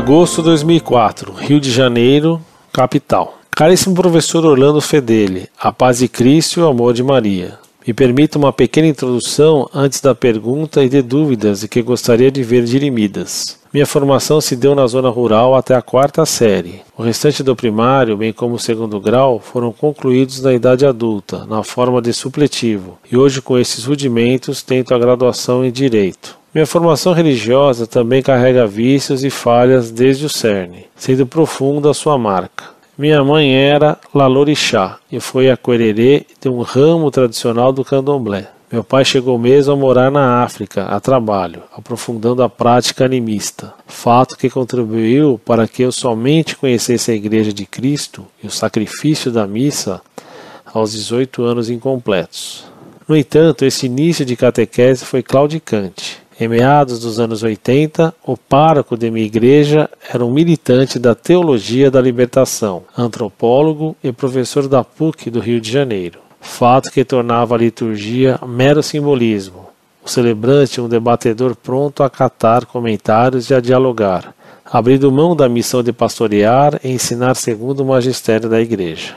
Agosto de 2004, Rio de Janeiro, capital. Caríssimo professor Orlando Fedeli, a paz de Cristo e o amor de Maria. Me permita uma pequena introdução antes da pergunta e de dúvidas que gostaria de ver dirimidas. Minha formação se deu na zona rural até a quarta série. O restante do primário, bem como o segundo grau, foram concluídos na idade adulta, na forma de supletivo, e hoje, com esses rudimentos, tento a graduação em Direito. Minha formação religiosa também carrega vícios e falhas desde o cerne, sendo profunda a sua marca. Minha mãe era Lalorixá e foi a coererê de um ramo tradicional do candomblé. Meu pai chegou mesmo a morar na África, a trabalho, aprofundando a prática animista, fato que contribuiu para que eu somente conhecesse a Igreja de Cristo e o sacrifício da missa aos 18 anos incompletos. No entanto, esse início de catequese foi claudicante. Em meados dos anos 80, o pároco de minha igreja era um militante da teologia da libertação, antropólogo e professor da PUC do Rio de Janeiro. Fato que tornava a liturgia mero simbolismo. O celebrante um debatedor pronto a catar comentários e a dialogar, abrindo mão da missão de pastorear e ensinar segundo o magistério da igreja.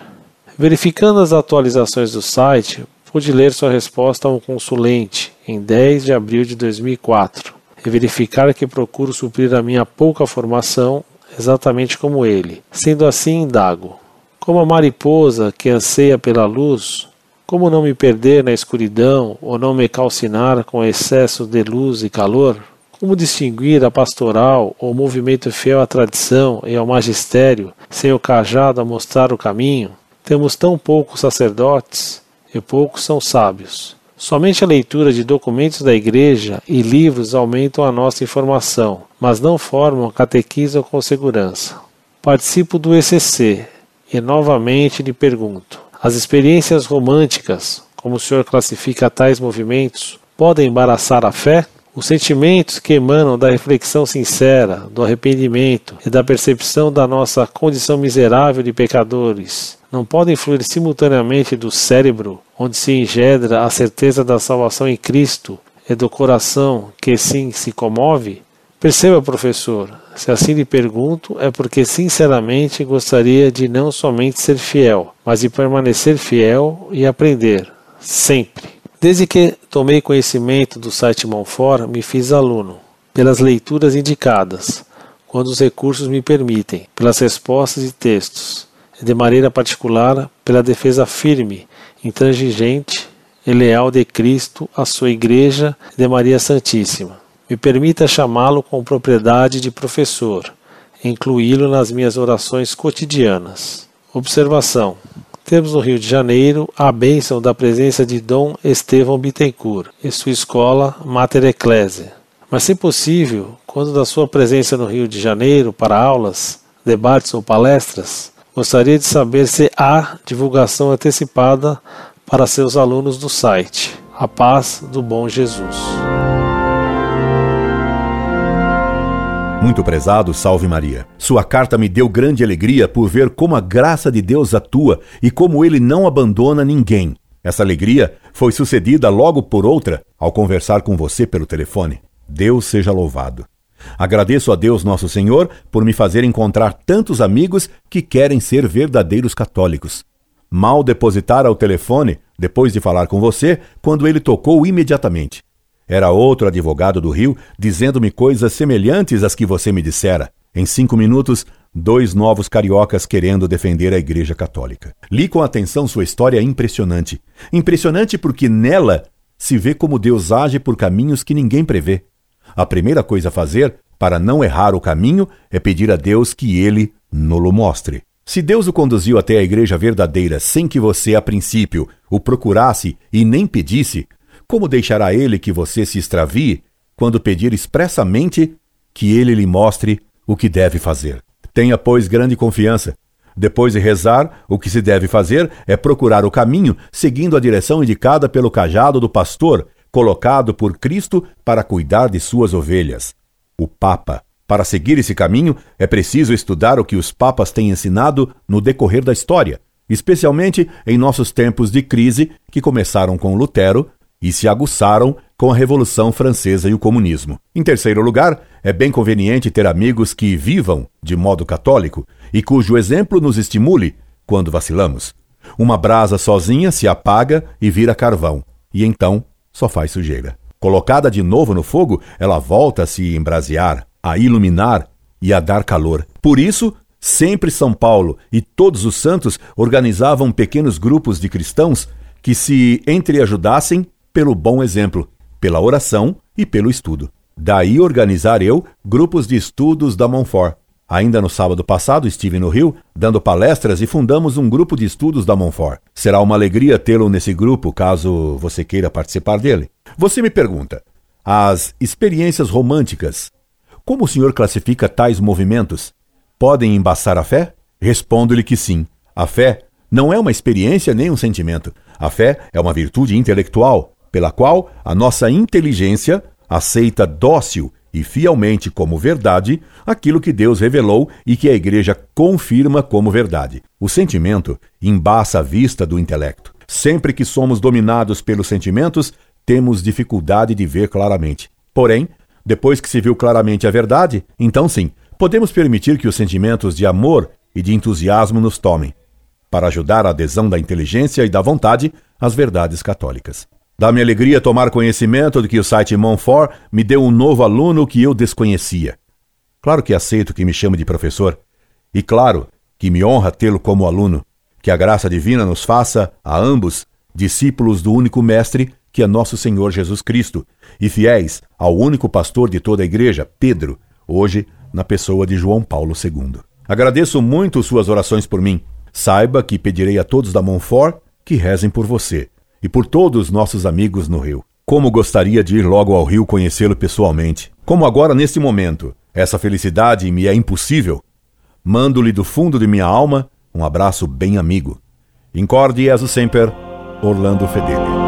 Verificando as atualizações do site, pude ler sua resposta a um consulente em 10 de abril de 2004 e verificar que procuro suprir a minha pouca formação exatamente como ele. Sendo assim, indago: como a mariposa que anseia pela luz, como não me perder na escuridão ou não me calcinar com excesso de luz e calor? Como distinguir a pastoral ou movimento fiel à tradição e ao magistério sem o cajado a mostrar o caminho? Temos tão poucos sacerdotes e poucos são sábios. Somente a leitura de documentos da Igreja e livros aumentam a nossa informação, mas não formam catequismo com segurança. Participo do ECC e novamente lhe pergunto: as experiências românticas, como o senhor classifica tais movimentos, podem embaraçar a fé? Os sentimentos que emanam da reflexão sincera, do arrependimento e da percepção da nossa condição miserável de pecadores não podem fluir simultaneamente do cérebro, onde se engedra a certeza da salvação em Cristo, e do coração, que sim se comove? Perceba, professor, se assim lhe pergunto, é porque sinceramente gostaria de não somente ser fiel, mas de permanecer fiel e aprender, sempre. Desde que tomei conhecimento do site Monfort, me fiz aluno, pelas leituras indicadas, quando os recursos me permitem, pelas respostas e textos, e de maneira particular pela defesa firme, intransigente e leal de Cristo, a sua Igreja e de Maria Santíssima. Me permita chamá-lo com propriedade de professor, incluí-lo nas minhas orações cotidianas. Observação: temos no Rio de Janeiro a bênção da presença de Dom Estevão Bittencourt e sua escola Mater Ecclesia. Mas, se possível, quando da sua presença no Rio de Janeiro para aulas, debates ou palestras, gostaria de saber se há divulgação antecipada para seus alunos do site. A paz do bom Jesus. Muito prezado, salve Maria. Sua carta me deu grande alegria por ver como a graça de Deus atua e como ele não abandona ninguém. Essa alegria foi sucedida logo por outra ao conversar com você pelo telefone. Deus seja louvado. Agradeço a Deus Nosso Senhor por me fazer encontrar tantos amigos que querem ser verdadeiros católicos. Mal depositar ao telefone, depois de falar com você, quando ele tocou imediatamente. Era outro advogado do Rio dizendo-me coisas semelhantes às que você me dissera. Em cinco minutos, dois novos cariocas querendo defender a Igreja Católica. Li com atenção sua história impressionante. Impressionante porque nela se vê como Deus age por caminhos que ninguém prevê. A primeira coisa a fazer, para não errar o caminho, é pedir a Deus que ele nolo mostre. Se Deus o conduziu até a igreja verdadeira sem que você, a princípio, o procurasse e nem pedisse, como deixará ele que você se extravie quando pedir expressamente que ele lhe mostre o que deve fazer? Tenha, pois, grande confiança. Depois de rezar, o que se deve fazer é procurar o caminho seguindo a direção indicada pelo cajado do pastor, colocado por Cristo para cuidar de suas ovelhas. O Papa. Para seguir esse caminho, é preciso estudar o que os papas têm ensinado no decorrer da história, especialmente em nossos tempos de crise que começaram com Lutero e se aguçaram com a Revolução Francesa e o comunismo. Em terceiro lugar, é bem conveniente ter amigos que vivam de modo católico e cujo exemplo nos estimule quando vacilamos. Uma brasa sozinha se apaga e vira carvão, e então só faz sujeira. Colocada de novo no fogo, ela volta a se embrasear, a iluminar e a dar calor. Por isso, sempre São Paulo e todos os santos organizavam pequenos grupos de cristãos que se entreajudassem pelo bom exemplo, pela oração e pelo estudo. Daí organizar eu grupos de estudos da Montfort. Ainda no sábado passado estive no Rio dando palestras e fundamos um grupo de estudos da Montfort. Será uma alegria tê-lo nesse grupo caso você queira participar dele. Você me pergunta: as experiências românticas, como o senhor classifica tais movimentos? Podem embaçar a fé? Respondo-lhe que sim. A fé não é uma experiência nem um sentimento. A fé é uma virtude intelectual, pela qual a nossa inteligência aceita dócil e fielmente como verdade aquilo que Deus revelou e que a Igreja confirma como verdade. O sentimento embaça a vista do intelecto. Sempre que somos dominados pelos sentimentos, temos dificuldade de ver claramente. Porém, depois que se viu claramente a verdade, então sim, podemos permitir que os sentimentos de amor e de entusiasmo nos tomem, para ajudar a adesão da inteligência e da vontade às verdades católicas. Dá-me alegria tomar conhecimento de que o site Monfort me deu um novo aluno que eu desconhecia. Claro que aceito que me chame de professor, e claro que me honra tê-lo como aluno. Que a graça divina nos faça, a ambos, discípulos do único Mestre, que é nosso Senhor Jesus Cristo, e fiéis ao único pastor de toda a Igreja, Pedro, hoje na pessoa de João Paulo II. Agradeço muito suas orações por mim. Saiba que pedirei a todos da Monfort que rezem por você e por todos nossos amigos no Rio. Como gostaria de ir logo ao Rio conhecê-lo pessoalmente. Como agora, neste momento, essa felicidade me é impossível. Mando-lhe do fundo de minha alma um abraço bem amigo. Incorde Jesus Semper, Orlando Fedeli.